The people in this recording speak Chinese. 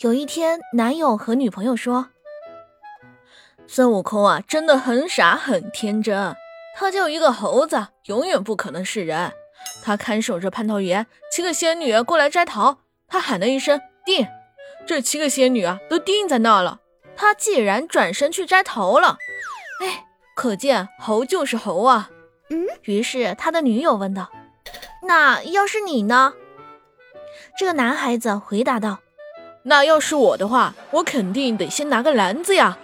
有一天，男友和女朋友说：“孙悟空啊，真的很傻很天真。他就一个猴子，永远不可能是人。他看守着蟠桃园，七个仙女过来摘桃，他喊了一声‘定’，这七个仙女啊都定在那了。他既然转身去摘桃了，哎，可见猴就是猴啊。嗯。于是他的女友问道：‘那要是你呢？’这个男孩子回答道。”那要是我的话，我肯定得先拿个篮子呀。